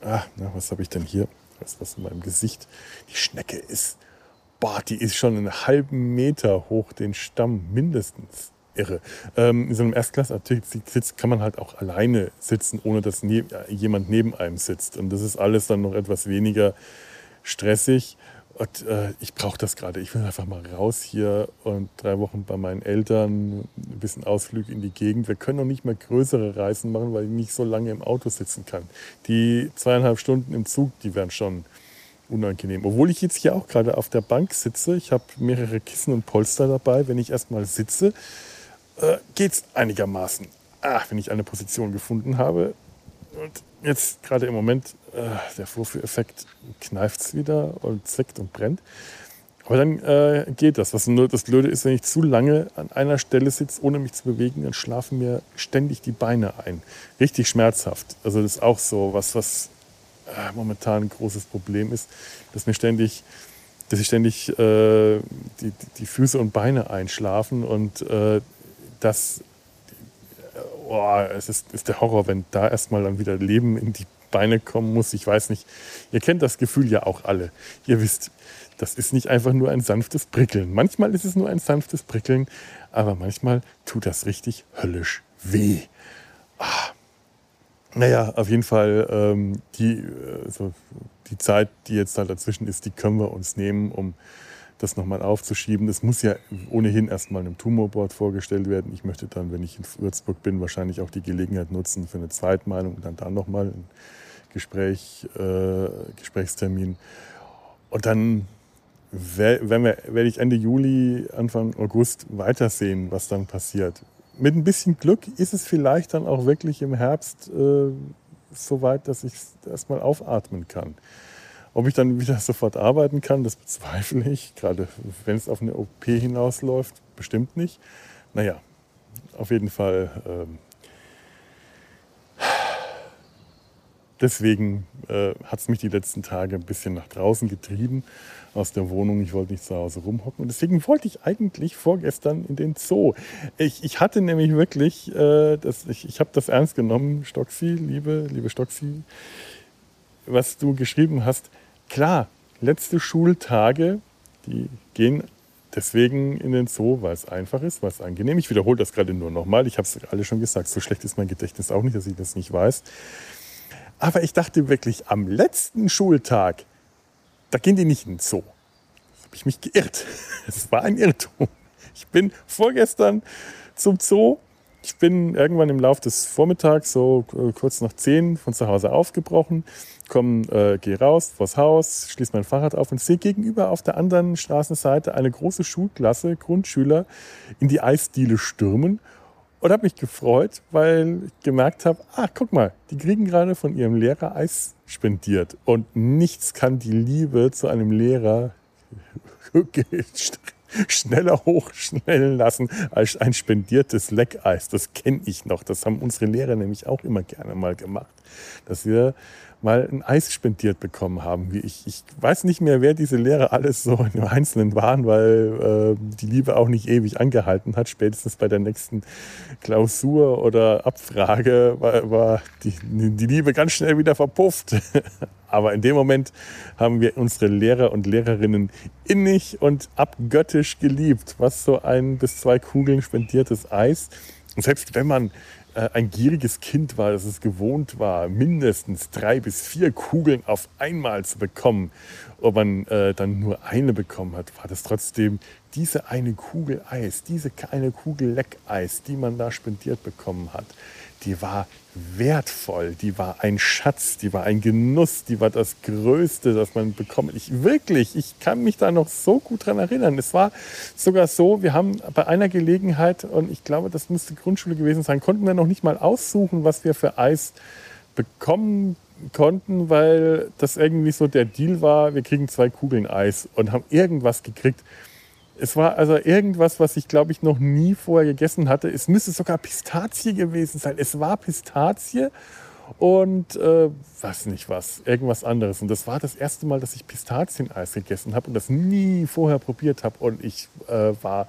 ah, na, was habe ich denn hier? Was, was in meinem Gesicht? Die Schnecke ist, boah, die ist schon einen halben Meter hoch den Stamm mindestens. Irre. Ähm, in so einem Erstklassabteil-Sitz kann man halt auch alleine sitzen, ohne dass ne jemand neben einem sitzt. Und das ist alles dann noch etwas weniger stressig. Und äh, ich brauche das gerade. Ich will einfach mal raus hier und drei Wochen bei meinen Eltern, ein bisschen Ausflug in die Gegend. Wir können noch nicht mal größere Reisen machen, weil ich nicht so lange im Auto sitzen kann. Die zweieinhalb Stunden im Zug, die wären schon unangenehm. Obwohl ich jetzt hier auch gerade auf der Bank sitze. Ich habe mehrere Kissen und Polster dabei. Wenn ich erstmal sitze, äh, geht es einigermaßen. Ah, wenn ich eine Position gefunden habe. Und jetzt gerade im Moment, äh, der Vorführeffekt kneift es wieder und zwickt und brennt. Aber dann äh, geht das. Was nur das Blöde ist, wenn ich zu lange an einer Stelle sitze, ohne mich zu bewegen, dann schlafen mir ständig die Beine ein. Richtig schmerzhaft. Also das ist auch so was, was äh, momentan ein großes Problem ist, dass mir ständig, dass ich ständig äh, die, die Füße und Beine einschlafen und äh, das oh, es ist, ist der Horror, wenn da erstmal dann wieder Leben in die Beine kommen muss. Ich weiß nicht, ihr kennt das Gefühl ja auch alle. Ihr wisst, das ist nicht einfach nur ein sanftes Prickeln. Manchmal ist es nur ein sanftes Prickeln, aber manchmal tut das richtig höllisch weh. Ah. Naja, auf jeden Fall ähm, die, äh, so, die Zeit, die jetzt da dazwischen ist, die können wir uns nehmen, um das nochmal aufzuschieben. Das muss ja ohnehin erstmal einem Tumorboard vorgestellt werden. Ich möchte dann, wenn ich in Würzburg bin, wahrscheinlich auch die Gelegenheit nutzen für eine Zweitmeinung und dann da nochmal ein Gespräch, äh, Gesprächstermin. Und dann wenn wir, werde ich Ende Juli, Anfang August weitersehen, was dann passiert. Mit ein bisschen Glück ist es vielleicht dann auch wirklich im Herbst äh, so weit, dass ich erstmal aufatmen kann. Ob ich dann wieder sofort arbeiten kann, das bezweifle ich. Gerade wenn es auf eine OP hinausläuft, bestimmt nicht. Naja, auf jeden Fall. Ähm, deswegen äh, hat es mich die letzten Tage ein bisschen nach draußen getrieben aus der Wohnung. Ich wollte nicht zu Hause rumhocken. Und deswegen wollte ich eigentlich vorgestern in den Zoo. Ich, ich hatte nämlich wirklich, äh, das, ich, ich habe das ernst genommen, Stoxi, liebe, liebe Stoxi, was du geschrieben hast. Klar, letzte Schultage, die gehen deswegen in den Zoo, weil es einfach ist, weil es angenehm. Ich wiederhole das gerade nur nochmal. Ich habe es alle schon gesagt. So schlecht ist mein Gedächtnis auch nicht, dass ich das nicht weiß. Aber ich dachte wirklich, am letzten Schultag, da gehen die nicht in den Zoo. Da habe ich mich geirrt. Es war ein Irrtum. Ich bin vorgestern zum Zoo ich bin irgendwann im Laufe des Vormittags, so äh, kurz nach zehn, von zu Hause aufgebrochen, komm, äh, gehe raus vors Haus, schließe mein Fahrrad auf und sehe gegenüber auf der anderen Straßenseite eine große Schulklasse, Grundschüler, in die Eisdiele stürmen und habe mich gefreut, weil ich gemerkt habe, ah, guck mal, die kriegen gerade von ihrem Lehrer Eis spendiert und nichts kann die Liebe zu einem Lehrer schneller hochschnellen lassen als ein spendiertes Leckeis. Das kenne ich noch. Das haben unsere Lehrer nämlich auch immer gerne mal gemacht. Dass wir mal ein Eis spendiert bekommen haben. Ich, ich weiß nicht mehr, wer diese Lehrer alles so im Einzelnen waren, weil äh, die Liebe auch nicht ewig angehalten hat. Spätestens bei der nächsten Klausur oder Abfrage war, war die, die Liebe ganz schnell wieder verpufft. Aber in dem Moment haben wir unsere Lehrer und Lehrerinnen innig und abgöttisch geliebt, was so ein bis zwei Kugeln spendiertes Eis. Und selbst wenn man äh, ein gieriges Kind war, das es gewohnt war, mindestens drei bis vier Kugeln auf einmal zu bekommen, ob man äh, dann nur eine bekommen hat, war das trotzdem diese eine Kugel Eis, diese eine Kugel Leckeis, die man da spendiert bekommen hat, die war wertvoll, die war ein Schatz, die war ein Genuss, die war das Größte, das man bekommt. Ich wirklich, ich kann mich da noch so gut dran erinnern. Es war sogar so, wir haben bei einer Gelegenheit, und ich glaube, das müsste Grundschule gewesen sein, konnten wir noch nicht mal aussuchen, was wir für Eis bekommen konnten, weil das irgendwie so der Deal war, wir kriegen zwei Kugeln Eis und haben irgendwas gekriegt. Es war also irgendwas, was ich glaube ich noch nie vorher gegessen hatte. Es müsste sogar Pistazie gewesen sein. Es war Pistazie und äh, was nicht was, irgendwas anderes. Und das war das erste Mal, dass ich Pistazieneis gegessen habe und das nie vorher probiert habe. Und ich äh, war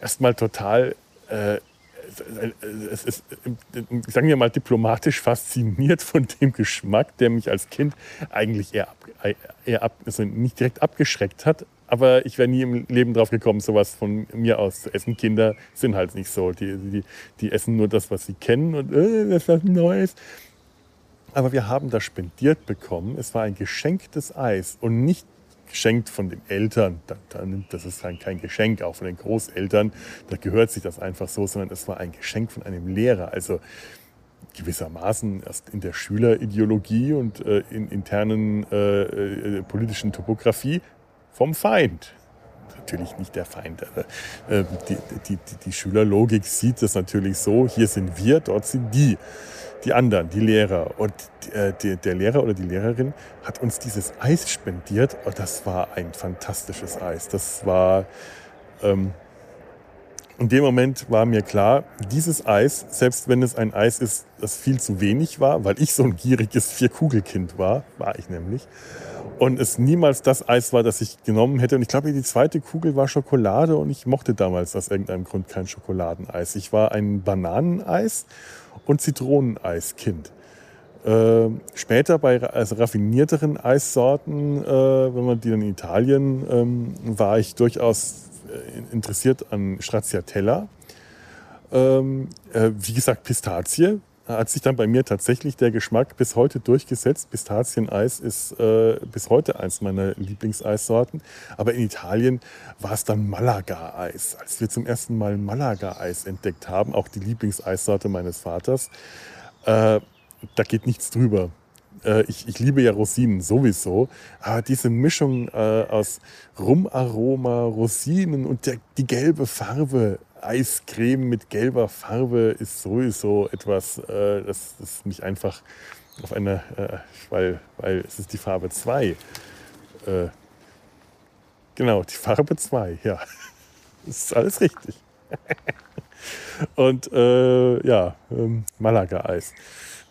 erstmal total, äh, es ist, sagen wir mal, diplomatisch fasziniert von dem Geschmack, der mich als Kind eigentlich eher, ab, eher ab, also nicht direkt abgeschreckt hat, aber ich wäre nie im Leben drauf gekommen, sowas von mir aus zu essen. Kinder sind halt nicht so. Die, die, die essen nur das, was sie kennen und äh, das ist was Neues. Aber wir haben das spendiert bekommen. Es war ein geschenktes Eis und nicht geschenkt von den Eltern. Das ist kein Geschenk, auch von den Großeltern. Da gehört sich das einfach so, sondern es war ein Geschenk von einem Lehrer. Also gewissermaßen erst in der Schülerideologie und äh, in internen äh, äh, politischen Topografie vom Feind. Natürlich nicht der Feind. Äh, die, die, die Schülerlogik sieht das natürlich so, hier sind wir, dort sind die, die anderen, die Lehrer. Und äh, der Lehrer oder die Lehrerin hat uns dieses Eis spendiert und das war ein fantastisches Eis. Das war... Ähm, in dem Moment war mir klar, dieses Eis, selbst wenn es ein Eis ist, das viel zu wenig war, weil ich so ein gieriges Vierkugelkind war, war ich nämlich, und es niemals das Eis war, das ich genommen hätte. Und ich glaube, die zweite Kugel war Schokolade und ich mochte damals aus irgendeinem Grund kein Schokoladeneis. Ich war ein Bananeneis und Zitroneneis-Kind. Äh, später bei also raffinierteren Eissorten, äh, wenn man die dann in Italien, ähm, war ich durchaus äh, interessiert an Stracciatella. Ähm, äh, wie gesagt, Pistazie hat sich dann bei mir tatsächlich der Geschmack bis heute durchgesetzt. Pistazieneis ist äh, bis heute eins meiner Lieblingseissorten. Aber in Italien war es dann Malaga-Eis. Als wir zum ersten Mal Malaga-Eis entdeckt haben, auch die Lieblingseissorte meines Vaters, äh, da geht nichts drüber. Äh, ich, ich, liebe ja Rosinen sowieso, aber diese Mischung äh, aus Rumaroma, Rosinen und der, die gelbe Farbe Eiscreme mit gelber Farbe ist sowieso etwas, äh, das, das mich einfach auf eine, äh, weil, weil es ist die Farbe 2. Äh, genau, die Farbe 2, ja. Das ist alles richtig. Und äh, ja, ähm, Malaga-Eis.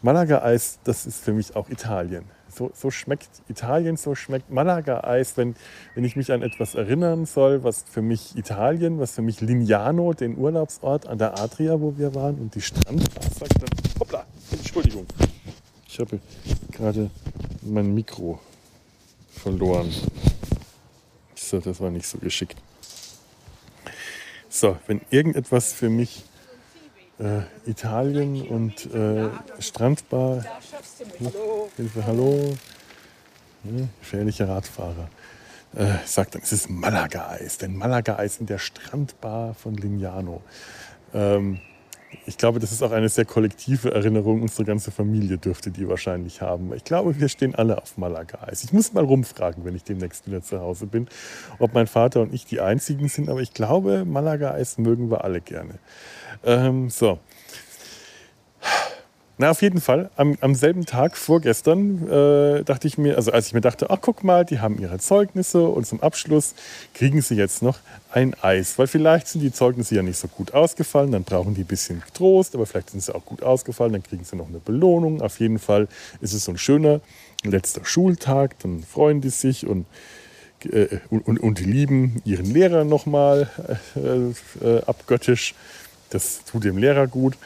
Malaga-Eis, das ist für mich auch Italien so, so schmeckt Italien, so schmeckt Malaga-Eis, wenn, wenn ich mich an etwas erinnern soll, was für mich Italien, was für mich Lignano, den Urlaubsort an der Adria, wo wir waren, und die Strandbar sagt dann, hoppla, Entschuldigung, ich habe gerade mein Mikro verloren. So, das war nicht so geschickt. So, wenn irgendetwas für mich äh, Italien und äh, Strandbar. Hilfe, hallo. Hm, gefährlicher Radfahrer. Äh, sagt dann, es ist Malaga-Eis, denn Malaga-Eis in der Strandbar von Lignano. Ähm, ich glaube, das ist auch eine sehr kollektive Erinnerung. Unsere ganze Familie dürfte die wahrscheinlich haben. Ich glaube, wir stehen alle auf Malaga-Eis. Ich muss mal rumfragen, wenn ich demnächst wieder zu Hause bin, ob mein Vater und ich die Einzigen sind. Aber ich glaube, Malaga-Eis mögen wir alle gerne. Ähm, so. Na, auf jeden Fall. Am, am selben Tag vorgestern äh, dachte ich mir, also als ich mir dachte, ach guck mal, die haben ihre Zeugnisse und zum Abschluss kriegen sie jetzt noch ein Eis. Weil vielleicht sind die Zeugnisse ja nicht so gut ausgefallen, dann brauchen die ein bisschen Trost, aber vielleicht sind sie auch gut ausgefallen, dann kriegen sie noch eine Belohnung. Auf jeden Fall ist es so ein schöner letzter Schultag, dann freuen die sich und äh, und, und, und, lieben ihren Lehrer nochmal äh, äh, abgöttisch. Das tut dem Lehrer gut.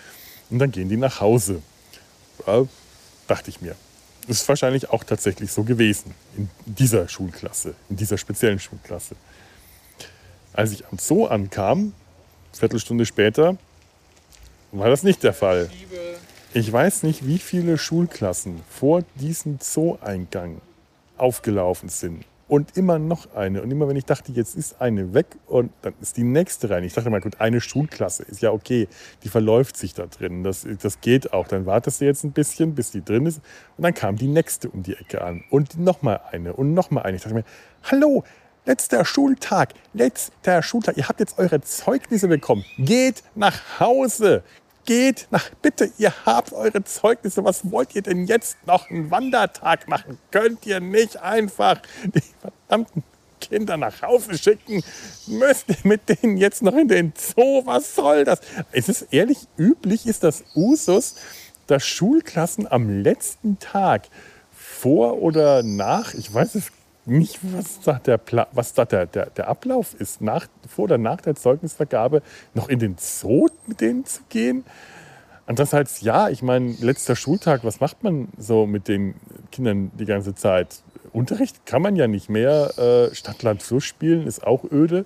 Und dann gehen die nach Hause. Ja, dachte ich mir. Ist wahrscheinlich auch tatsächlich so gewesen in dieser Schulklasse, in dieser speziellen Schulklasse. Als ich am Zoo ankam, Viertelstunde später, war das nicht der Fall. Ich weiß nicht, wie viele Schulklassen vor diesem Zoo-Eingang aufgelaufen sind und immer noch eine. Und immer wenn ich dachte, jetzt ist eine weg und dann ist die nächste rein. Ich dachte mal, gut, eine Schulklasse ist ja okay, die verläuft sich da drin. Das, das geht auch. Dann wartest du jetzt ein bisschen, bis die drin ist. Und dann kam die nächste um die Ecke an. Und nochmal eine und nochmal eine. Ich dachte mir, hallo, letzter Schultag, letzter Schultag. Ihr habt jetzt eure Zeugnisse bekommen. Geht nach Hause geht nach, bitte, ihr habt eure Zeugnisse, was wollt ihr denn jetzt noch einen Wandertag machen? Könnt ihr nicht einfach die verdammten Kinder nach Hause schicken? Müsst ihr mit denen jetzt noch in den Zoo? Was soll das? Ist es ehrlich üblich, ist das Usus, dass Schulklassen am letzten Tag vor oder nach, ich weiß es nicht, was da der, was da der, der, der Ablauf ist, nach, vor oder nach der Zeugnisvergabe noch in den Zoo mit denen zu gehen. Andererseits, ja, ich meine, letzter Schultag, was macht man so mit den Kindern die ganze Zeit? Unterricht kann man ja nicht mehr. Äh, Stadt, Land, Fluss spielen ist auch öde.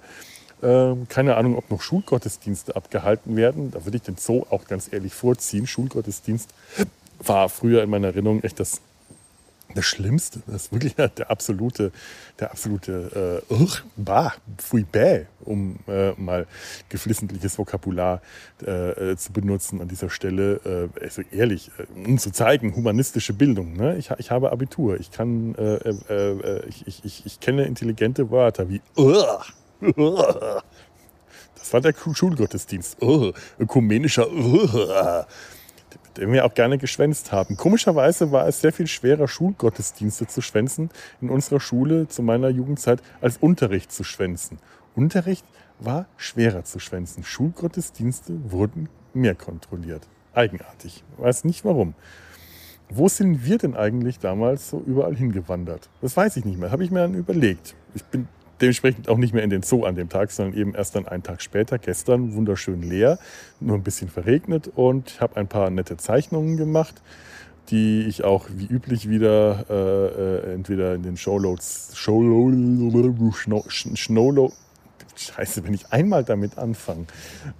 Äh, keine Ahnung, ob noch Schulgottesdienste abgehalten werden. Da würde ich den Zoo auch ganz ehrlich vorziehen. Schulgottesdienst war früher in meiner Erinnerung echt das das Schlimmste, das ist wirklich der absolute, der absolute äh, Ugh, bah, fui bäh, um äh, mal geflissentliches Vokabular äh, zu benutzen an dieser Stelle. Äh, also ehrlich, äh, um zu zeigen, humanistische Bildung. Ne? Ich, ich habe Abitur, ich kann, äh, äh, ich, ich, ich, kenne intelligente Wörter wie Ugh, Ugh. Das war der Schulgottesdienst. Ugh, ökumenischer Ugh den wir auch gerne geschwänzt haben. Komischerweise war es sehr viel schwerer, Schulgottesdienste zu schwänzen in unserer Schule zu meiner Jugendzeit, als Unterricht zu schwänzen. Unterricht war schwerer zu schwänzen. Schulgottesdienste wurden mehr kontrolliert. Eigenartig. Weiß nicht warum. Wo sind wir denn eigentlich damals so überall hingewandert? Das weiß ich nicht mehr. Habe ich mir dann überlegt. Ich bin dementsprechend auch nicht mehr in den Zoo an dem Tag, sondern eben erst dann einen Tag später, gestern, wunderschön leer, nur ein bisschen verregnet und ich habe ein paar nette Zeichnungen gemacht, die ich auch wie üblich wieder äh, äh entweder in den Showloads, Snowload, Scheiße, wenn ich einmal damit anfange,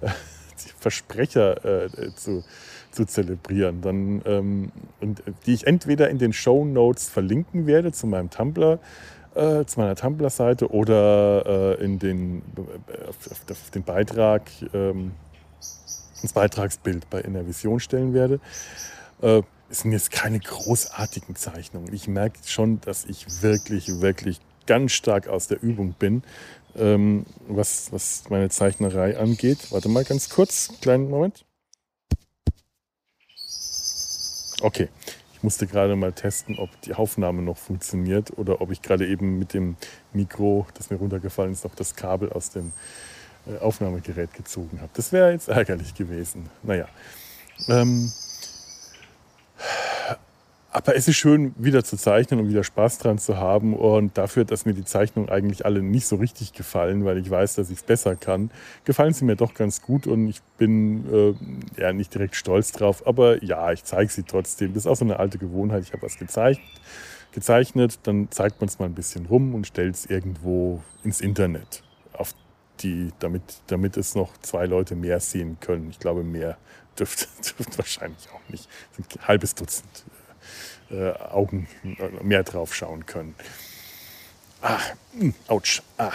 die Versprecher äh, zu, zu zelebrieren, dann ähm, und die ich entweder in den Show Notes verlinken werde zu meinem Tumblr äh, zu meiner Tumblr-Seite oder äh, in den, auf, auf, den Beitrag, ähm, ins Beitragsbild bei In der Vision stellen werde. Äh, es sind jetzt keine großartigen Zeichnungen. Ich merke schon, dass ich wirklich, wirklich ganz stark aus der Übung bin, ähm, was, was meine Zeichnerei angeht. Warte mal ganz kurz, kleinen Moment. Okay, ich musste gerade mal testen, ob die Aufnahme noch funktioniert oder ob ich gerade eben mit dem Mikro, das mir runtergefallen ist, noch das Kabel aus dem äh, Aufnahmegerät gezogen habe. Das wäre jetzt ärgerlich gewesen. Naja. Ähm, aber es ist schön, wieder zu zeichnen und wieder Spaß dran zu haben. Und dafür, dass mir die Zeichnungen eigentlich alle nicht so richtig gefallen, weil ich weiß, dass ich es besser kann, gefallen sie mir doch ganz gut. Und ich bin äh, ja nicht direkt stolz drauf. Aber ja, ich zeige sie trotzdem. Das ist auch so eine alte Gewohnheit. Ich habe was gezeigt, gezeichnet, dann zeigt man es mal ein bisschen rum und stellt es irgendwo ins Internet. Auf die, damit, damit es noch zwei Leute mehr sehen können. Ich glaube, mehr dürfte, dürfte wahrscheinlich auch nicht. ein halbes Dutzend äh, Augen mehr drauf schauen können. Ah, hm, ouch. Ah.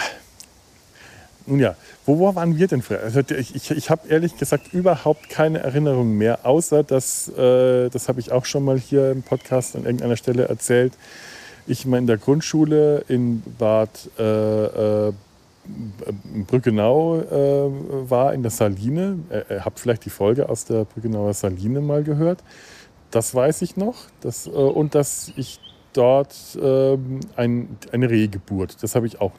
Nun ja, wo, wo waren wir denn früher? Also ich ich, ich habe ehrlich gesagt überhaupt keine Erinnerung mehr, außer dass, äh, das habe ich auch schon mal hier im Podcast an irgendeiner Stelle erzählt, ich mal in der Grundschule in Bad äh, äh, Brückenau äh, war, in der Saline. Ihr habt vielleicht die Folge aus der Brückenauer Saline mal gehört das weiß ich noch. Das, äh, und dass ich dort ähm, ein, eine Rehgeburt, das habe ich auch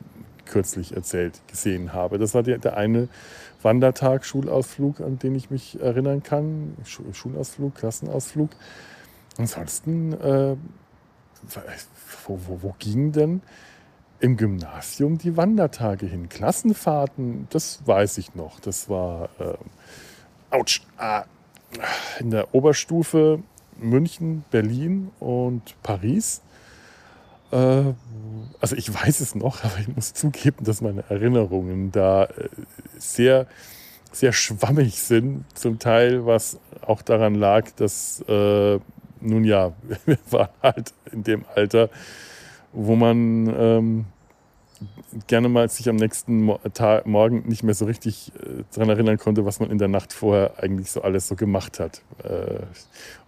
kürzlich erzählt, gesehen habe. Das war der, der eine Wandertag, Schulausflug, an den ich mich erinnern kann. Schulausflug, Klassenausflug. Ansonsten, äh, wo, wo, wo ging denn im Gymnasium die Wandertage hin? Klassenfahrten, das weiß ich noch. Das war, äh, ouch, ah, in der Oberstufe München, Berlin und Paris. Äh, also ich weiß es noch, aber ich muss zugeben, dass meine Erinnerungen da äh, sehr, sehr schwammig sind. Zum Teil, was auch daran lag, dass, äh, nun ja, wir waren halt in dem Alter, wo man ähm, gerne mal sich am nächsten Tag, Morgen nicht mehr so richtig äh, daran erinnern konnte, was man in der Nacht vorher eigentlich so alles so gemacht hat. Äh,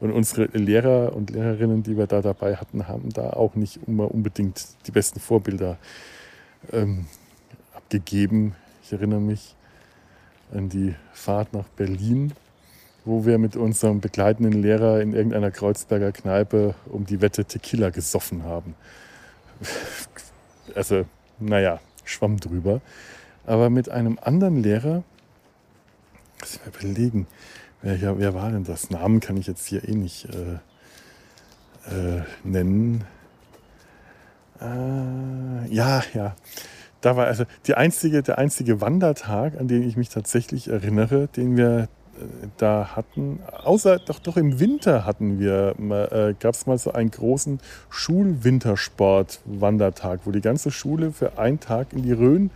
und unsere Lehrer und Lehrerinnen, die wir da dabei hatten, haben da auch nicht immer unbedingt die besten Vorbilder ähm, abgegeben. Ich erinnere mich an die Fahrt nach Berlin, wo wir mit unserem begleitenden Lehrer in irgendeiner Kreuzberger Kneipe um die Wette Tequila gesoffen haben. Also naja, schwamm drüber. Aber mit einem anderen Lehrer, muss ich mir überlegen, wer, wer war denn das? Namen kann ich jetzt hier eh nicht äh, äh, nennen. Äh, ja, ja. Da war also die einzige, der einzige Wandertag, an den ich mich tatsächlich erinnere, den wir da hatten, außer doch, doch im Winter hatten wir, äh, gab es mal so einen großen Schulwintersport-Wandertag, wo die ganze Schule für einen Tag in die Rhön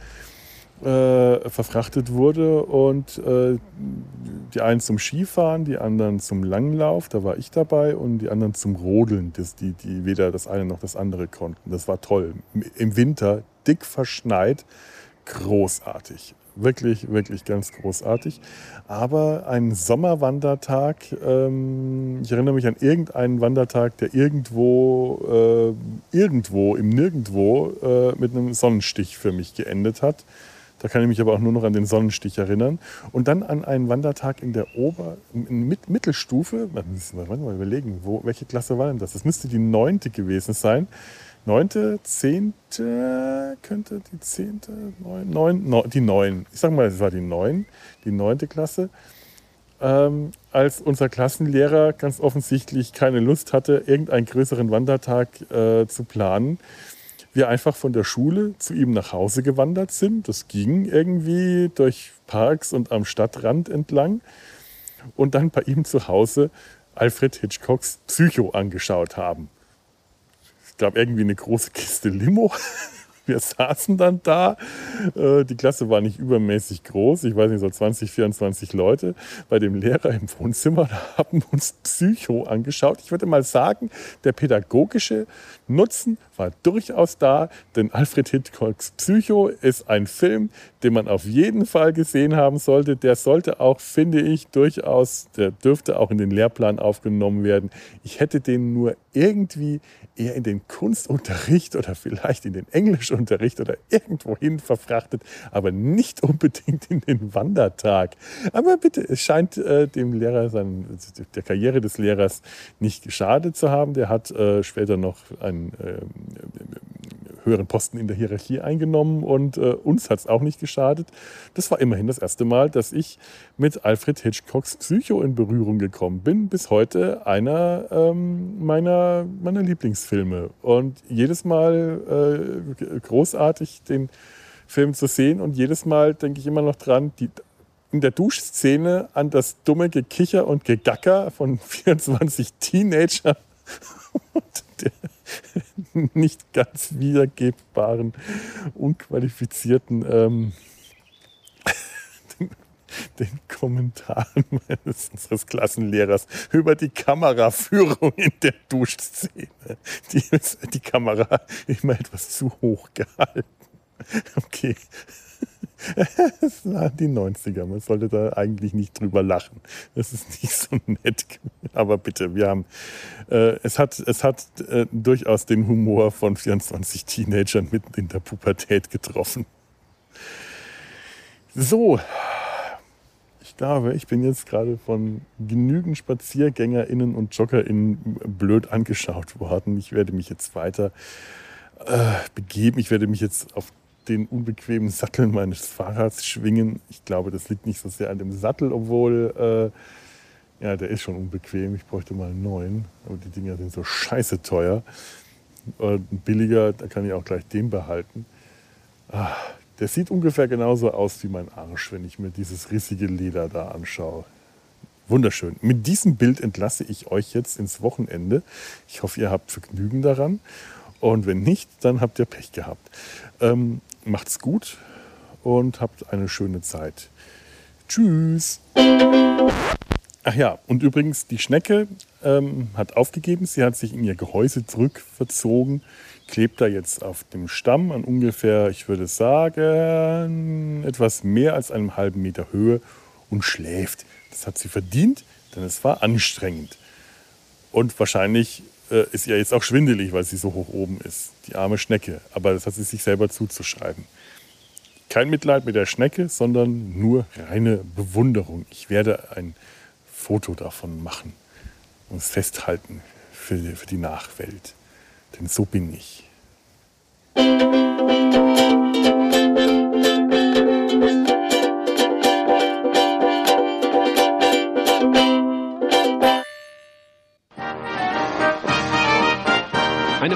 äh, verfrachtet wurde und äh, die einen zum Skifahren, die anderen zum Langlauf, da war ich dabei und die anderen zum Rodeln, das, die, die weder das eine noch das andere konnten. Das war toll. Im Winter dick verschneit, großartig wirklich, wirklich ganz großartig. Aber ein Sommerwandertag, ähm, ich erinnere mich an irgendeinen Wandertag, der irgendwo, äh, irgendwo, im Nirgendwo äh, mit einem Sonnenstich für mich geendet hat. Da kann ich mich aber auch nur noch an den Sonnenstich erinnern. Und dann an einen Wandertag in der Ober-, in Mittelstufe, man muss mal überlegen, wo, welche Klasse war denn das? Das müsste die neunte gewesen sein neunte, zehnte, könnte die zehnte, neun, neun, neun, die neun. Ich sag mal, es war die neun, die neunte Klasse. Ähm, als unser Klassenlehrer ganz offensichtlich keine Lust hatte, irgendeinen größeren Wandertag äh, zu planen, wir einfach von der Schule zu ihm nach Hause gewandert sind. Das ging irgendwie durch Parks und am Stadtrand entlang. Und dann bei ihm zu Hause Alfred Hitchcocks Psycho angeschaut haben glaube, irgendwie eine große Kiste Limo. Wir saßen dann da. Äh, die Klasse war nicht übermäßig groß. Ich weiß nicht, so 20, 24 Leute bei dem Lehrer im Wohnzimmer. Da haben uns Psycho angeschaut. Ich würde mal sagen, der pädagogische Nutzen war durchaus da, denn Alfred Hitchcocks Psycho ist ein Film, den man auf jeden Fall gesehen haben sollte. Der sollte auch, finde ich, durchaus, der dürfte auch in den Lehrplan aufgenommen werden. Ich hätte den nur irgendwie eher in den Kunstunterricht oder vielleicht in den Englischunterricht oder irgendwohin verfrachtet, aber nicht unbedingt in den Wandertag. Aber bitte, es scheint äh, dem Lehrer, sein, der Karriere des Lehrers nicht geschadet zu haben. Der hat äh, später noch einen äh, höheren Posten in der Hierarchie eingenommen und äh, uns hat es auch nicht geschadet. Das war immerhin das erste Mal, dass ich mit Alfred Hitchcocks Psycho in Berührung gekommen bin. Bis heute einer ähm, meiner, meiner Lieblingsfilme. Und jedes Mal äh, großartig den Film zu sehen und jedes Mal denke ich immer noch dran, die, in der Duschszene an das dumme Gekicher und Gegacker von 24 Teenagern der, nicht ganz wiedergebbaren, unqualifizierten ähm, den, den, Kommentaren meines unseres Klassenlehrers über die Kameraführung in der Duschszene. Die, die Kamera immer etwas zu hoch gehalten. Okay. Es waren die 90er. Man sollte da eigentlich nicht drüber lachen. Das ist nicht so nett. Aber bitte, wir haben, äh, es hat, es hat äh, durchaus den Humor von 24 Teenagern mitten in der Pubertät getroffen. So, ich glaube, ich bin jetzt gerade von genügend SpaziergängerInnen und JoggerInnen blöd angeschaut worden. Ich werde mich jetzt weiter äh, begeben. Ich werde mich jetzt auf den unbequemen Sattel meines Fahrrads schwingen. Ich glaube, das liegt nicht so sehr an dem Sattel, obwohl, äh, ja, der ist schon unbequem. Ich bräuchte mal einen neuen. Aber die Dinger sind so scheiße teuer. Und billiger, da kann ich auch gleich den behalten. Ah, der sieht ungefähr genauso aus wie mein Arsch, wenn ich mir dieses riesige Leder da anschaue. Wunderschön. Mit diesem Bild entlasse ich euch jetzt ins Wochenende. Ich hoffe, ihr habt Vergnügen daran. Und wenn nicht, dann habt ihr Pech gehabt. Ähm, macht's gut und habt eine schöne Zeit. Tschüss. Ach ja, und übrigens, die Schnecke ähm, hat aufgegeben. Sie hat sich in ihr Gehäuse zurückverzogen, klebt da jetzt auf dem Stamm an ungefähr, ich würde sagen, etwas mehr als einem halben Meter Höhe und schläft. Das hat sie verdient, denn es war anstrengend. Und wahrscheinlich äh, ist ihr jetzt auch schwindelig, weil sie so hoch oben ist. Die arme Schnecke. Aber das hat sie sich selber zuzuschreiben. Kein Mitleid mit der Schnecke, sondern nur reine Bewunderung. Ich werde ein Foto davon machen und es festhalten für, für die Nachwelt. Denn so bin ich.